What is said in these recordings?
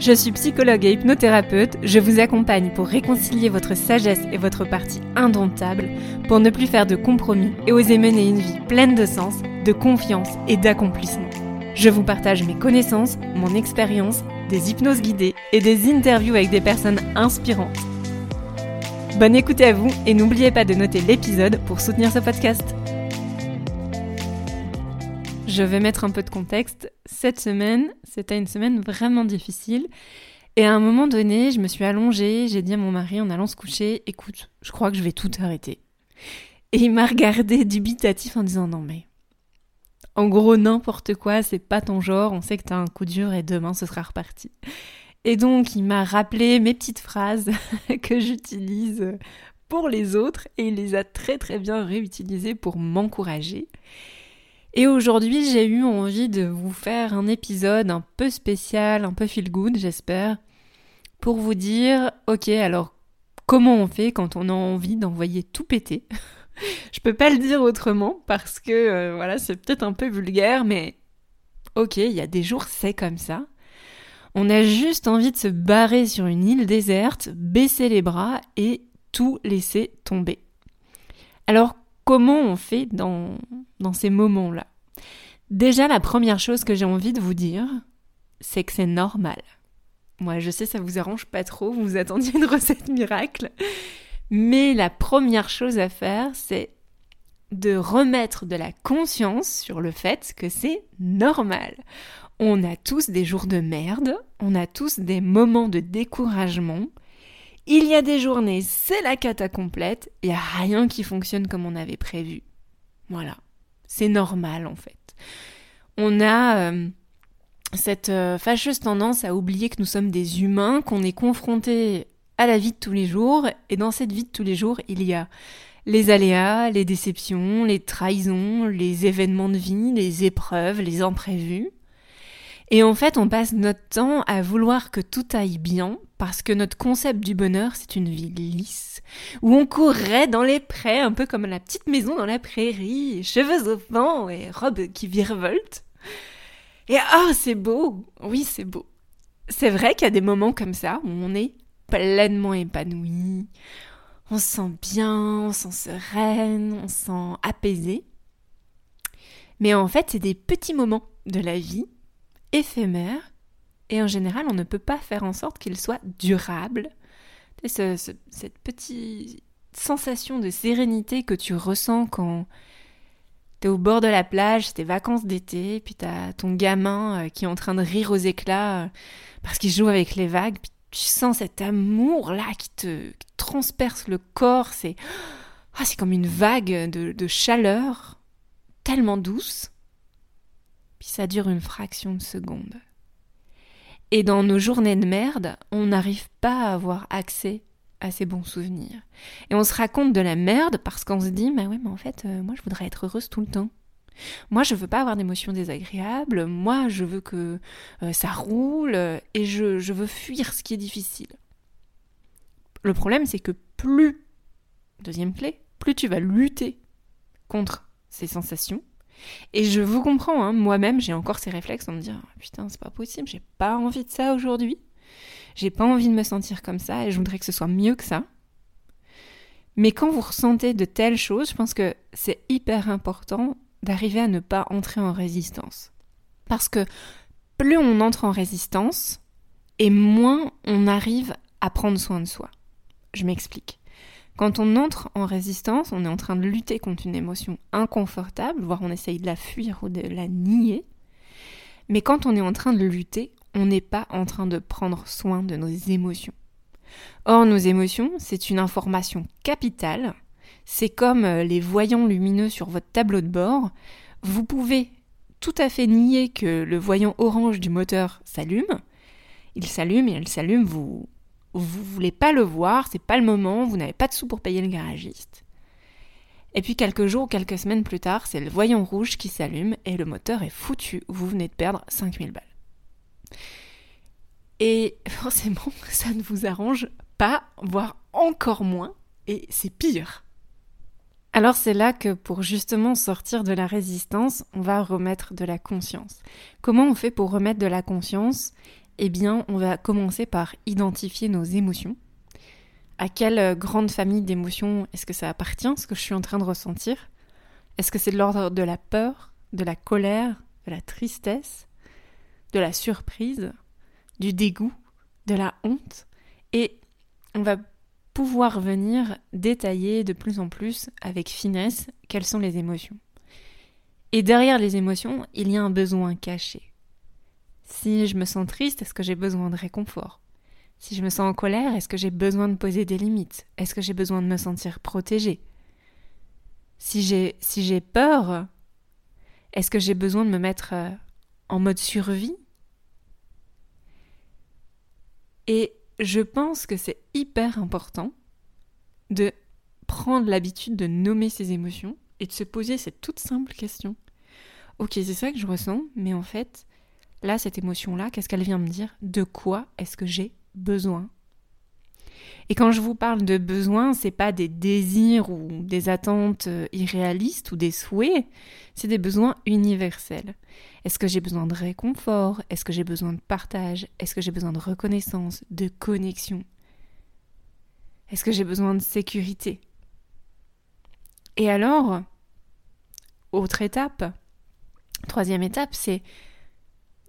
Je suis psychologue et hypnothérapeute, je vous accompagne pour réconcilier votre sagesse et votre partie indomptable, pour ne plus faire de compromis et oser mener une vie pleine de sens, de confiance et d'accomplissement. Je vous partage mes connaissances, mon expérience, des hypnoses guidées et des interviews avec des personnes inspirantes. Bonne écoute à vous et n'oubliez pas de noter l'épisode pour soutenir ce podcast. Je vais mettre un peu de contexte. Cette semaine, c'était une semaine vraiment difficile. Et à un moment donné, je me suis allongée, j'ai dit à mon mari en allant se coucher, écoute, je crois que je vais tout arrêter. Et il m'a regardé dubitatif en disant non mais... En gros, n'importe quoi, c'est pas ton genre, on sait que t'as un coup dur et demain ce sera reparti. Et donc, il m'a rappelé mes petites phrases que j'utilise pour les autres et il les a très très bien réutilisées pour m'encourager. Et aujourd'hui, j'ai eu envie de vous faire un épisode un peu spécial, un peu feel good, j'espère, pour vous dire, ok, alors comment on fait quand on a envie d'envoyer tout péter? Je peux pas le dire autrement parce que euh, voilà, c'est peut-être un peu vulgaire, mais ok, il y a des jours c'est comme ça. On a juste envie de se barrer sur une île déserte, baisser les bras et tout laisser tomber. Alors comment on fait dans, dans ces moments-là Déjà, la première chose que j'ai envie de vous dire, c'est que c'est normal. Moi, je sais, ça vous arrange pas trop, vous attendiez une recette miracle. Mais la première chose à faire, c'est de remettre de la conscience sur le fait que c'est normal. On a tous des jours de merde, on a tous des moments de découragement, il y a des journées, c'est la cata complète, il n'y a rien qui fonctionne comme on avait prévu. Voilà, c'est normal en fait. On a euh, cette euh, fâcheuse tendance à oublier que nous sommes des humains, qu'on est confrontés à la vie de tous les jours, et dans cette vie de tous les jours, il y a les aléas, les déceptions, les trahisons, les événements de vie, les épreuves, les imprévus. Et en fait, on passe notre temps à vouloir que tout aille bien, parce que notre concept du bonheur, c'est une vie lisse, où on courrait dans les prés, un peu comme la petite maison dans la prairie, cheveux au vent et robes qui virevoltent. Et ah, c'est beau Oui, c'est beau. C'est vrai qu'il y a des moments comme ça où on est pleinement épanoui, on se sent bien, on se sent sereine, on se sent apaisé. Mais en fait, c'est des petits moments de la vie, éphémères, et en général, on ne peut pas faire en sorte qu'il soit durable. cette petite sensation de sérénité que tu ressens quand tu es au bord de la plage, c'est tes vacances d'été, puis as ton gamin euh, qui est en train de rire aux éclats euh, parce qu'il joue avec les vagues, puis tu sens cet amour là qui te, transperce le corps, c'est ah, c'est comme une vague de, de chaleur tellement douce. Puis ça dure une fraction de seconde. Et dans nos journées de merde, on n'arrive pas à avoir accès à ces bons souvenirs. Et on se raconte de la merde parce qu'on se dit, mais ouais, mais en fait, euh, moi je voudrais être heureuse tout le temps. Moi je veux pas avoir d'émotions désagréables, moi je veux que euh, ça roule et je, je veux fuir ce qui est difficile. Le problème c'est que plus, deuxième clé, plus tu vas lutter contre ces sensations, et je vous comprends, hein, moi-même, j'ai encore ces réflexes en me dire putain, c'est pas possible, j'ai pas envie de ça aujourd'hui. J'ai pas envie de me sentir comme ça et je voudrais que ce soit mieux que ça. Mais quand vous ressentez de telles choses, je pense que c'est hyper important d'arriver à ne pas entrer en résistance. Parce que plus on entre en résistance, et moins on arrive à prendre soin de soi. Je m'explique. Quand on entre en résistance, on est en train de lutter contre une émotion inconfortable, voire on essaye de la fuir ou de la nier. Mais quand on est en train de lutter, on n'est pas en train de prendre soin de nos émotions. Or, nos émotions, c'est une information capitale. C'est comme euh, les voyants lumineux sur votre tableau de bord. Vous pouvez tout à fait nier que le voyant orange du moteur s'allume. Il s'allume et elle s'allume, vous vous voulez pas le voir, c'est pas le moment, vous n'avez pas de sous pour payer le garagiste. Et puis quelques jours ou quelques semaines plus tard, c'est le voyant rouge qui s'allume et le moteur est foutu, vous venez de perdre 5000 balles. Et forcément, ça ne vous arrange pas, voire encore moins, et c'est pire. Alors c'est là que pour justement sortir de la résistance, on va remettre de la conscience. Comment on fait pour remettre de la conscience? Eh bien, on va commencer par identifier nos émotions. À quelle grande famille d'émotions est-ce que ça appartient, ce que je suis en train de ressentir? Est-ce que c'est de l'ordre de la peur, de la colère, de la tristesse, de la surprise, du dégoût, de la honte? Et on va pouvoir venir détailler de plus en plus avec finesse quelles sont les émotions. Et derrière les émotions, il y a un besoin caché. Si je me sens triste, est-ce que j'ai besoin de réconfort? Si je me sens en colère, est-ce que j'ai besoin de poser des limites? Est-ce que j'ai besoin de me sentir protégée? Si j'ai si j'ai peur, est-ce que j'ai besoin de me mettre euh, en mode survie? Et je pense que c'est hyper important de prendre l'habitude de nommer ses émotions et de se poser cette toute simple question. Ok, c'est ça que je ressens, mais en fait, là, cette émotion-là, qu'est-ce qu'elle vient me dire? De quoi est-ce que j'ai besoin? Et quand je vous parle de besoins, c'est pas des désirs ou des attentes euh, irréalistes ou des souhaits, c'est des besoins universels. Est-ce que j'ai besoin de réconfort? Est-ce que j'ai besoin de partage? Est-ce que j'ai besoin de reconnaissance, de connexion? Est-ce que j'ai besoin de sécurité? Et alors, autre étape, troisième étape, c'est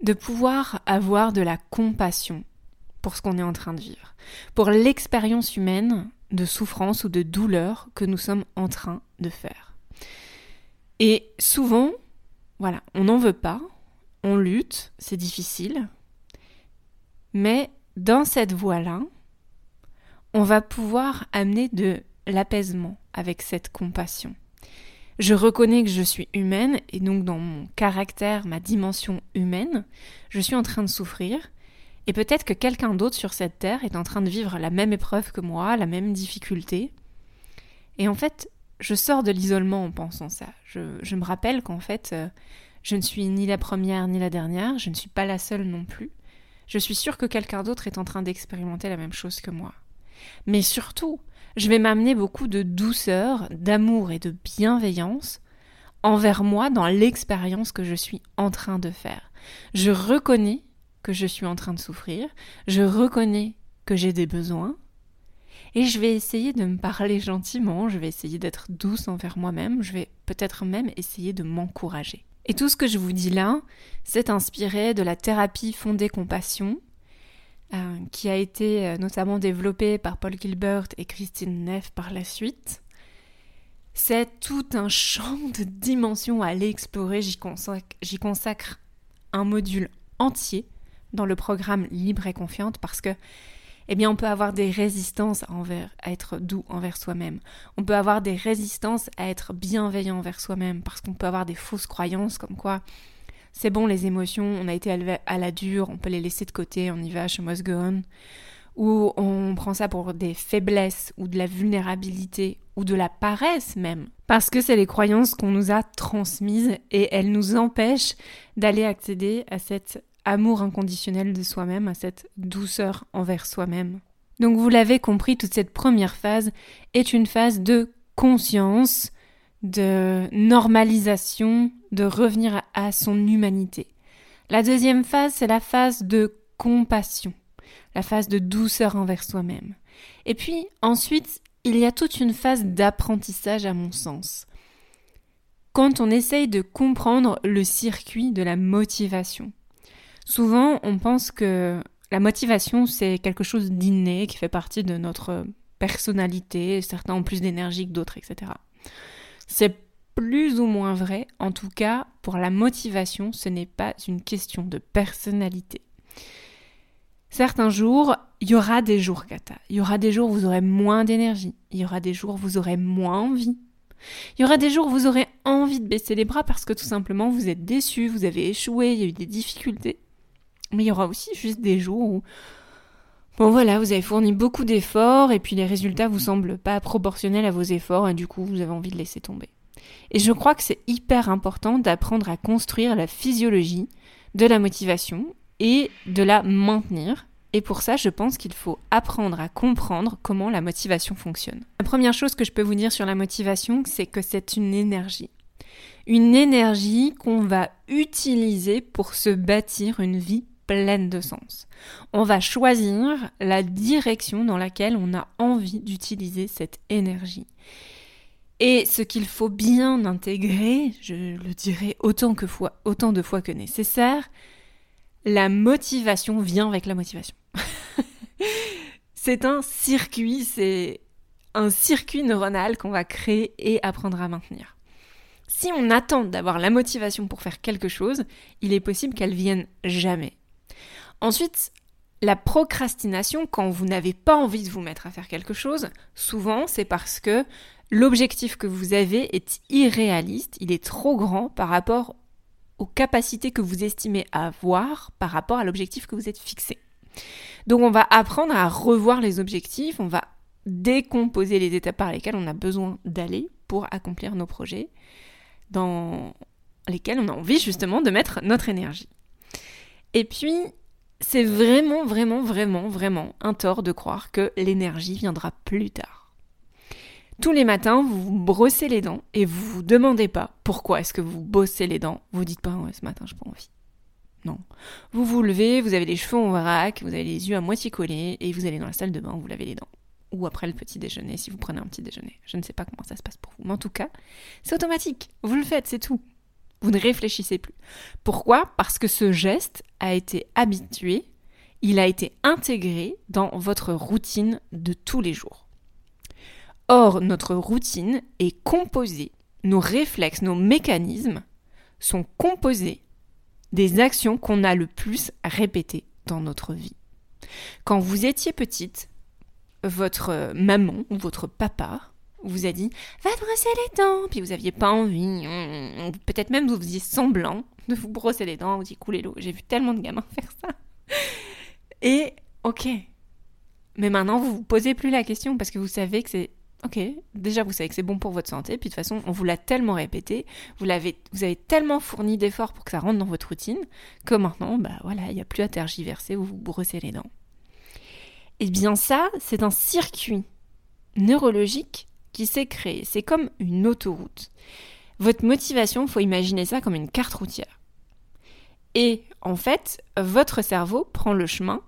de pouvoir avoir de la compassion pour ce qu'on est en train de vivre, pour l'expérience humaine de souffrance ou de douleur que nous sommes en train de faire. Et souvent, voilà, on n'en veut pas, on lutte, c'est difficile, mais dans cette voie-là, on va pouvoir amener de l'apaisement avec cette compassion. Je reconnais que je suis humaine et donc dans mon caractère, ma dimension humaine, je suis en train de souffrir et peut-être que quelqu'un d'autre sur cette terre est en train de vivre la même épreuve que moi, la même difficulté. Et en fait, je sors de l'isolement en pensant ça. Je, me rappelle qu'en fait, euh, je ne suis ni la première ni la dernière, je ne suis pas la seule non plus. Je suis sûre que quelqu'un d'autre est en train d'expérimenter la même chose que moi. Mais surtout, je vais m'amener beaucoup de douceur, d'amour et de bienveillance envers moi dans l'expérience que je suis en train de faire. Je reconnais que je suis en train de souffrir, je reconnais que j'ai des besoins, et je vais essayer de me parler gentiment, je vais essayer d'être douce envers moi-même, je vais peut-être même essayer de m'encourager. Et tout ce que je vous dis là, c'est inspiré de la thérapie fondée compassion, euh, qui a été euh, notamment développée par Paul Gilbert et Christine Neff par la suite. C'est tout un champ de dimensions à aller explorer, j'y consacre, consacre un module entier dans le programme Libre et Confiante parce que eh bien, on peut avoir des résistances envers, à être doux envers soi-même. On peut avoir des résistances à être bienveillant envers soi-même parce qu'on peut avoir des fausses croyances comme quoi c'est bon les émotions, on a été à la dure, on peut les laisser de côté, on y va, je must go on. Ou on prend ça pour des faiblesses ou de la vulnérabilité ou de la paresse même. Parce que c'est les croyances qu'on nous a transmises et elles nous empêchent d'aller accéder à cette amour inconditionnel de soi-même, à cette douceur envers soi-même. Donc vous l'avez compris, toute cette première phase est une phase de conscience, de normalisation, de revenir à son humanité. La deuxième phase, c'est la phase de compassion, la phase de douceur envers soi-même. Et puis ensuite, il y a toute une phase d'apprentissage à mon sens. Quand on essaye de comprendre le circuit de la motivation. Souvent, on pense que la motivation, c'est quelque chose d'inné qui fait partie de notre personnalité. Certains ont plus d'énergie que d'autres, etc. C'est plus ou moins vrai. En tout cas, pour la motivation, ce n'est pas une question de personnalité. Certains jours, il y aura des jours kata. Il y aura des jours où vous aurez moins d'énergie. Il y aura des jours où vous aurez moins envie. Il y aura des jours où vous aurez envie de baisser les bras parce que tout simplement vous êtes déçu, vous avez échoué, il y a eu des difficultés. Mais il y aura aussi juste des jours où, bon voilà, vous avez fourni beaucoup d'efforts et puis les résultats vous semblent pas proportionnels à vos efforts et du coup vous avez envie de laisser tomber. Et je crois que c'est hyper important d'apprendre à construire la physiologie de la motivation et de la maintenir. Et pour ça, je pense qu'il faut apprendre à comprendre comment la motivation fonctionne. La première chose que je peux vous dire sur la motivation, c'est que c'est une énergie une énergie qu'on va utiliser pour se bâtir une vie pleine de sens. On va choisir la direction dans laquelle on a envie d'utiliser cette énergie. Et ce qu'il faut bien intégrer, je le dirai autant, que fois, autant de fois que nécessaire, la motivation vient avec la motivation. c'est un circuit, c'est un circuit neuronal qu'on va créer et apprendre à maintenir. Si on attend d'avoir la motivation pour faire quelque chose, il est possible qu'elle vienne jamais. Ensuite, la procrastination, quand vous n'avez pas envie de vous mettre à faire quelque chose, souvent c'est parce que l'objectif que vous avez est irréaliste, il est trop grand par rapport aux capacités que vous estimez avoir par rapport à l'objectif que vous êtes fixé. Donc on va apprendre à revoir les objectifs, on va décomposer les étapes par lesquelles on a besoin d'aller pour accomplir nos projets, dans lesquels on a envie justement de mettre notre énergie. Et puis, c'est vraiment, vraiment, vraiment, vraiment un tort de croire que l'énergie viendra plus tard. Tous les matins, vous vous brossez les dents et vous vous demandez pas pourquoi est-ce que vous bossez les dents. Vous dites pas ce matin, j'ai pas envie. Non. Vous vous levez, vous avez les cheveux en vrac, vous avez les yeux à moitié collés et vous allez dans la salle de bain, vous lavez les dents. Ou après le petit déjeuner, si vous prenez un petit déjeuner. Je ne sais pas comment ça se passe pour vous. Mais en tout cas, c'est automatique. Vous le faites, c'est tout. Vous ne réfléchissez plus. Pourquoi? Parce que ce geste a été habitué, il a été intégré dans votre routine de tous les jours. Or, notre routine est composée, nos réflexes, nos mécanismes sont composés des actions qu'on a le plus répétées dans notre vie. Quand vous étiez petite, votre maman ou votre papa vous a dit va te brosser les dents, puis vous aviez pas envie, peut-être même vous faisiez semblant de vous brosser les dents, vous y coulez l'eau. J'ai vu tellement de gamins faire ça. Et ok, mais maintenant vous vous posez plus la question parce que vous savez que c'est ok. Déjà vous savez que c'est bon pour votre santé, puis de toute façon on vous l'a tellement répété, vous l'avez, vous avez tellement fourni d'efforts pour que ça rentre dans votre routine que maintenant bah voilà, il n'y a plus à tergiverser, vous vous brossez les dents. Eh bien ça, c'est un circuit neurologique qui s'est créé. C'est comme une autoroute. Votre motivation, faut imaginer ça comme une carte routière. Et en fait, votre cerveau prend le chemin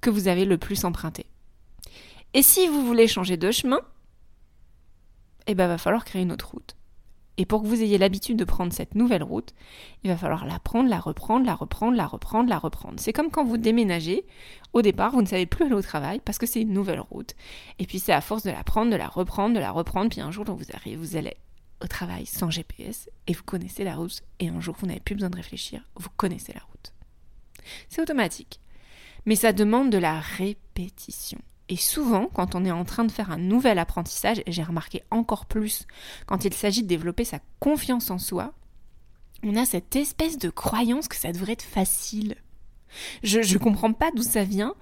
que vous avez le plus emprunté. Et si vous voulez changer de chemin, eh ben va falloir créer une autre route. Et pour que vous ayez l'habitude de prendre cette nouvelle route, il va falloir la prendre, la reprendre, la reprendre, la reprendre, la reprendre. C'est comme quand vous déménagez. Au départ, vous ne savez plus aller au travail parce que c'est une nouvelle route. Et puis c'est à force de la prendre, de la reprendre, de la reprendre, puis un jour, vous arrivez, vous allez au travail sans GPS et vous connaissez la route. Et un jour, vous n'avez plus besoin de réfléchir, vous connaissez la route. C'est automatique. Mais ça demande de la répétition. Et souvent, quand on est en train de faire un nouvel apprentissage, j'ai remarqué encore plus quand il s'agit de développer sa confiance en soi, on a cette espèce de croyance que ça devrait être facile. Je ne comprends pas d'où ça vient,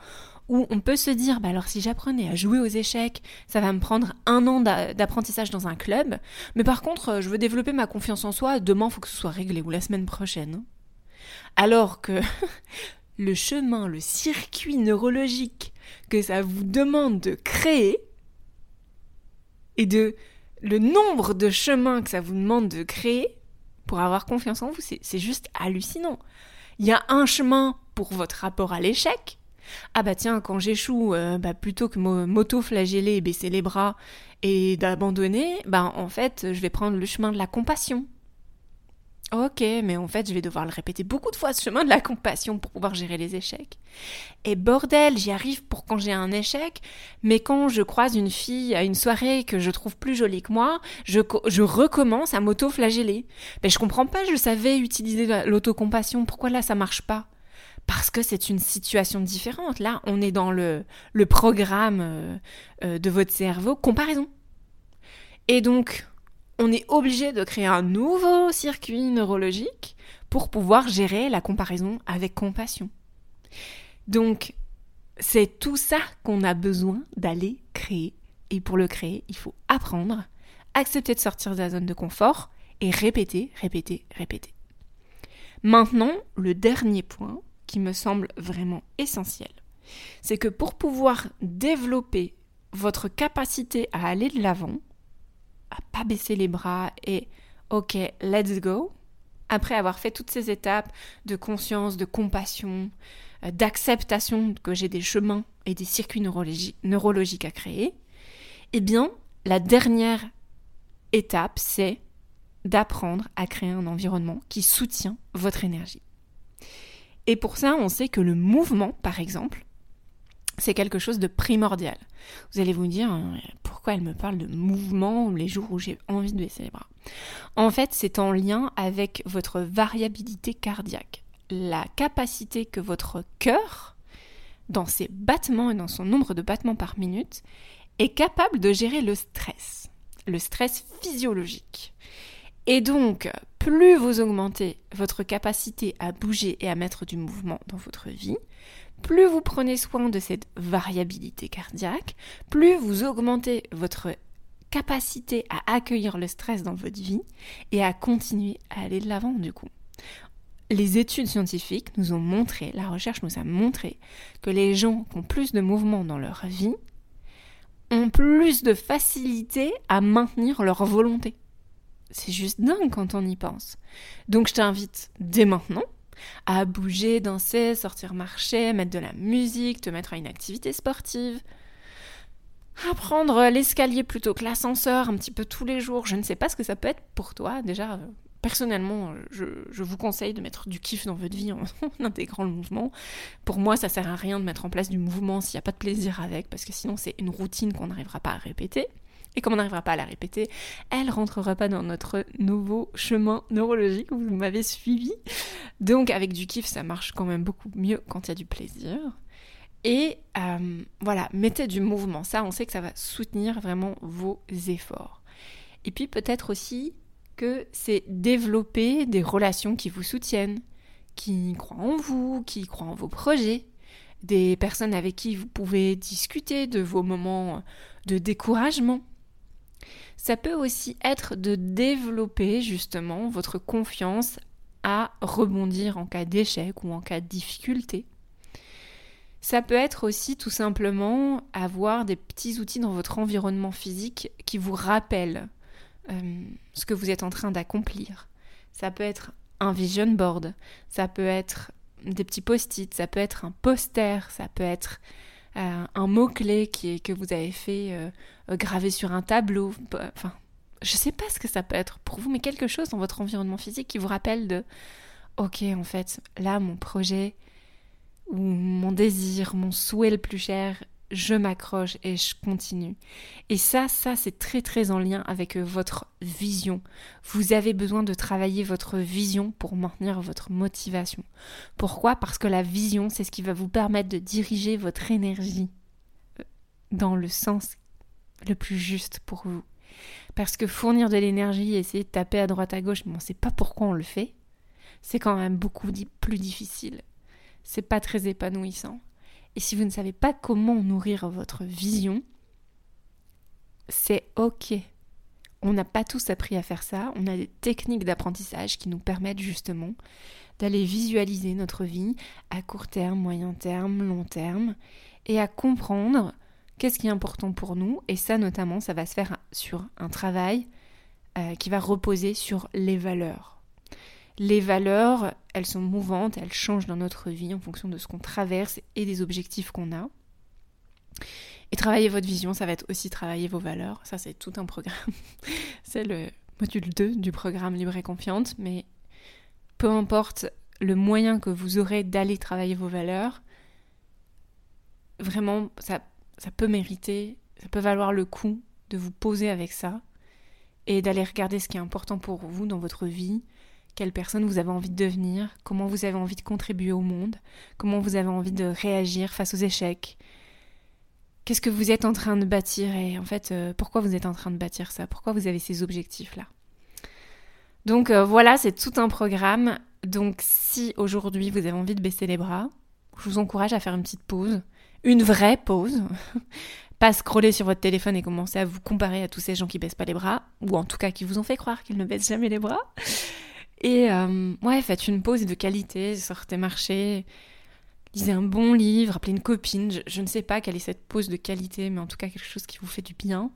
où on peut se dire, bah alors si j'apprenais à jouer aux échecs, ça va me prendre un an d'apprentissage dans un club, mais par contre, je veux développer ma confiance en soi, demain, il faut que ce soit réglé, ou la semaine prochaine. Alors que le chemin, le circuit neurologique que ça vous demande de créer et de le nombre de chemins que ça vous demande de créer pour avoir confiance en vous, c'est juste hallucinant. Il y a un chemin pour votre rapport à l'échec. Ah bah tiens, quand j'échoue, euh, bah plutôt que m'auto-flageller et baisser les bras et d'abandonner, bah en fait, je vais prendre le chemin de la compassion. Ok, mais en fait, je vais devoir le répéter beaucoup de fois, ce chemin de la compassion pour pouvoir gérer les échecs. Et bordel, j'y arrive pour quand j'ai un échec, mais quand je croise une fille à une soirée que je trouve plus jolie que moi, je, je recommence à m'auto-flageller. Mais je comprends pas, je savais utiliser l'autocompassion, pourquoi là ça marche pas? Parce que c'est une situation différente. Là, on est dans le, le programme euh, euh, de votre cerveau comparaison. Et donc, on est obligé de créer un nouveau circuit neurologique pour pouvoir gérer la comparaison avec compassion. Donc, c'est tout ça qu'on a besoin d'aller créer. Et pour le créer, il faut apprendre, accepter de sortir de la zone de confort et répéter, répéter, répéter. Maintenant, le dernier point qui me semble vraiment essentiel, c'est que pour pouvoir développer votre capacité à aller de l'avant, à pas baisser les bras et ok, let's go, après avoir fait toutes ces étapes de conscience, de compassion, euh, d'acceptation que j'ai des chemins et des circuits neurologiques à créer, eh bien, la dernière étape, c'est d'apprendre à créer un environnement qui soutient votre énergie. Et pour ça, on sait que le mouvement, par exemple, c'est quelque chose de primordial. Vous allez vous dire, euh, pourquoi elle me parle de mouvement les jours où j'ai envie de baisser les bras? En fait, c'est en lien avec votre variabilité cardiaque. La capacité que votre cœur, dans ses battements et dans son nombre de battements par minute, est capable de gérer le stress, le stress physiologique. Et donc, plus vous augmentez votre capacité à bouger et à mettre du mouvement dans votre vie, plus vous prenez soin de cette variabilité cardiaque, plus vous augmentez votre capacité à accueillir le stress dans votre vie et à continuer à aller de l'avant du coup. Les études scientifiques nous ont montré, la recherche nous a montré que les gens qui ont plus de mouvement dans leur vie ont plus de facilité à maintenir leur volonté. C'est juste dingue quand on y pense. Donc je t'invite dès maintenant à bouger, danser, sortir marcher, mettre de la musique, te mettre à une activité sportive, à prendre l'escalier plutôt que l'ascenseur un petit peu tous les jours. Je ne sais pas ce que ça peut être pour toi. Déjà, personnellement, je, vous conseille de mettre du kiff dans votre vie en, intégrant le mouvement. Pour moi, ça sert à rien de mettre en place du mouvement s'il n'y a pas de plaisir avec, parce que sinon c'est une routine qu'on n'arrivera pas à répéter. Et comme on n'arrivera pas à la répéter, elle rentrera pas dans notre nouveau chemin neurologique. Vous m'avez suivi. Donc avec du kiff, ça marche quand même beaucoup mieux quand il y a du plaisir. Et euh, voilà, mettez du mouvement. Ça, on sait que ça va soutenir vraiment vos efforts. Et puis peut-être aussi que c'est développer des relations qui vous soutiennent, qui croient en vous, qui croient en vos projets, des personnes avec qui vous pouvez discuter de vos moments de découragement, ça peut aussi être de développer justement votre confiance à rebondir en cas d'échec ou en cas de difficulté. Ça peut être aussi tout simplement avoir des petits outils dans votre environnement physique qui vous rappellent euh, ce que vous êtes en train d'accomplir. Ça peut être un vision board, ça peut être des petits post-it, ça peut être un poster, ça peut être euh, un mot-clé que vous avez fait euh, graver sur un tableau. Enfin, je sais pas ce que ça peut être pour vous, mais quelque chose dans votre environnement physique qui vous rappelle de Ok, en fait, là, mon projet ou mon désir, mon souhait le plus cher je m'accroche et je continue. Et ça, ça, c'est très très en lien avec euh, votre vision. Vous avez besoin de travailler votre vision pour maintenir votre motivation. Pourquoi? Parce que la vision, c'est ce qui va vous permettre de diriger votre énergie euh, dans le sens le plus juste pour vous. Parce que fournir de l'énergie et essayer de taper à droite à gauche, mais on ne sait pas pourquoi on le fait, c'est quand même beaucoup plus difficile. C'est pas très épanouissant. Et si vous ne savez pas comment nourrir votre vision, c'est ok. On n'a pas tous appris à faire ça. On a des techniques d'apprentissage qui nous permettent justement d'aller visualiser notre vie à court terme, moyen terme, long terme, et à comprendre qu'est-ce qui est important pour nous. Et ça, notamment, ça va se faire sur un travail euh, qui va reposer sur les valeurs. Les valeurs, elles sont mouvantes, elles changent dans notre vie en fonction de ce qu'on traverse et des objectifs qu'on a. Et travailler votre vision, ça va être aussi travailler vos valeurs. Ça, c'est tout un programme. c'est le module 2 du programme Libre et Confiante. Mais peu importe le moyen que vous aurez d'aller travailler vos valeurs, vraiment, ça, ça peut mériter, ça peut valoir le coup de vous poser avec ça et d'aller regarder ce qui est important pour vous dans votre vie, quelle personne vous avez envie de devenir, comment vous avez envie de contribuer au monde, comment vous avez envie de réagir face aux échecs. Qu'est-ce que vous êtes en train de bâtir et en fait euh, pourquoi vous êtes en train de bâtir ça? Pourquoi vous avez ces objectifs-là? Donc euh, voilà, c'est tout un programme. Donc si aujourd'hui vous avez envie de baisser les bras, je vous encourage à faire une petite pause, une vraie pause. pas scroller sur votre téléphone et commencer à vous comparer à tous ces gens qui baissent pas les bras, ou en tout cas qui vous ont fait croire qu'ils ne baissent jamais les bras. Et euh, ouais, faites une pause de qualité, sortez marcher, lisez un bon livre, appelez une copine, je, ne sais pas quelle est cette pause de qualité, mais en tout cas quelque chose qui vous fait du bien.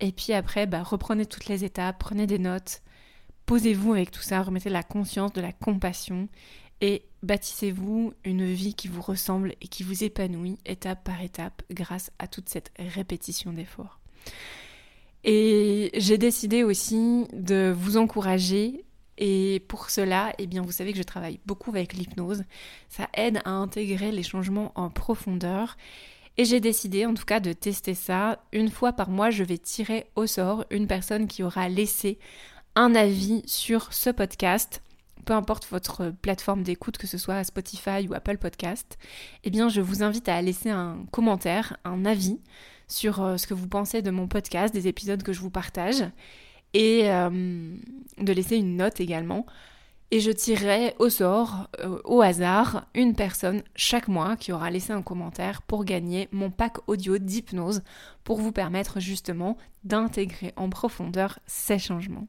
Et puis après, bah, reprenez toutes les étapes, prenez des notes, posez-vous avec tout ça, remettez de la conscience, de la compassion et bâtissez-vous une vie qui vous ressemble et qui vous épanouit étape par étape grâce à toute cette répétition d'efforts. Et j'ai décidé aussi de vous encourager et pour cela, eh bien, vous savez que je travaille beaucoup avec l'hypnose. Ça aide à intégrer les changements en profondeur. Et j'ai décidé en tout cas de tester ça. Une fois par mois, je vais tirer au sort une personne qui aura laissé un avis sur ce podcast peu importe votre plateforme d'écoute, que ce soit Spotify ou Apple Podcast, eh bien je vous invite à laisser un commentaire, un avis sur euh, ce que vous pensez de mon podcast, des épisodes que je vous partage, et euh, de laisser une note également. Et je tirerai au sort, euh, au hasard, une personne chaque mois qui aura laissé un commentaire pour gagner mon pack audio d'hypnose pour vous permettre justement d'intégrer en profondeur ces changements.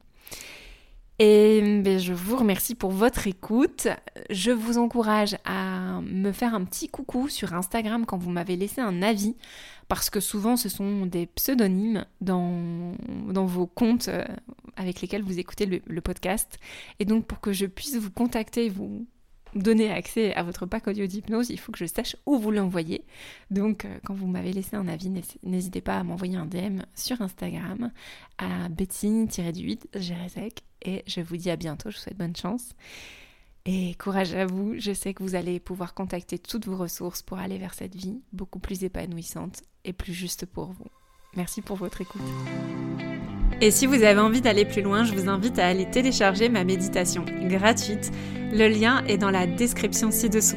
Et ben, je vous remercie pour votre écoute. Je vous encourage à me faire un petit coucou sur Instagram quand vous m'avez laissé un avis, parce que souvent ce sont des pseudonymes dans, vos comptes euh, avec lesquels vous écoutez le, le podcast. Et donc pour que je puisse vous contacter, vous donner accès à votre pack audio d'hypnose, il faut que je sache où vous l'envoyez. Donc, euh, quand vous m'avez laissé un avis, n'hésitez pas à m'envoyer un DM sur Instagram à bettine-du-8 Gérésec. Et je vous dis à bientôt, je vous souhaite bonne chance. Et courage à vous, je sais que vous allez pouvoir contacter toutes vos ressources pour aller vers cette vie beaucoup plus épanouissante et plus juste pour vous. Merci pour votre écoute. Et si vous avez envie d'aller plus loin, je vous invite à aller télécharger ma méditation gratuite. Le lien est dans la description ci-dessous.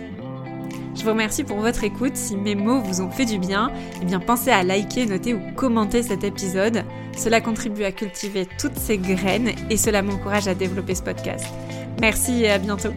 Je vous remercie pour votre écoute. Si mes mots vous ont fait du bien, eh bien pensez à liker, noter ou commenter cet épisode. Cela contribue à cultiver toutes ces graines et cela m'encourage à développer ce podcast. Merci et à bientôt.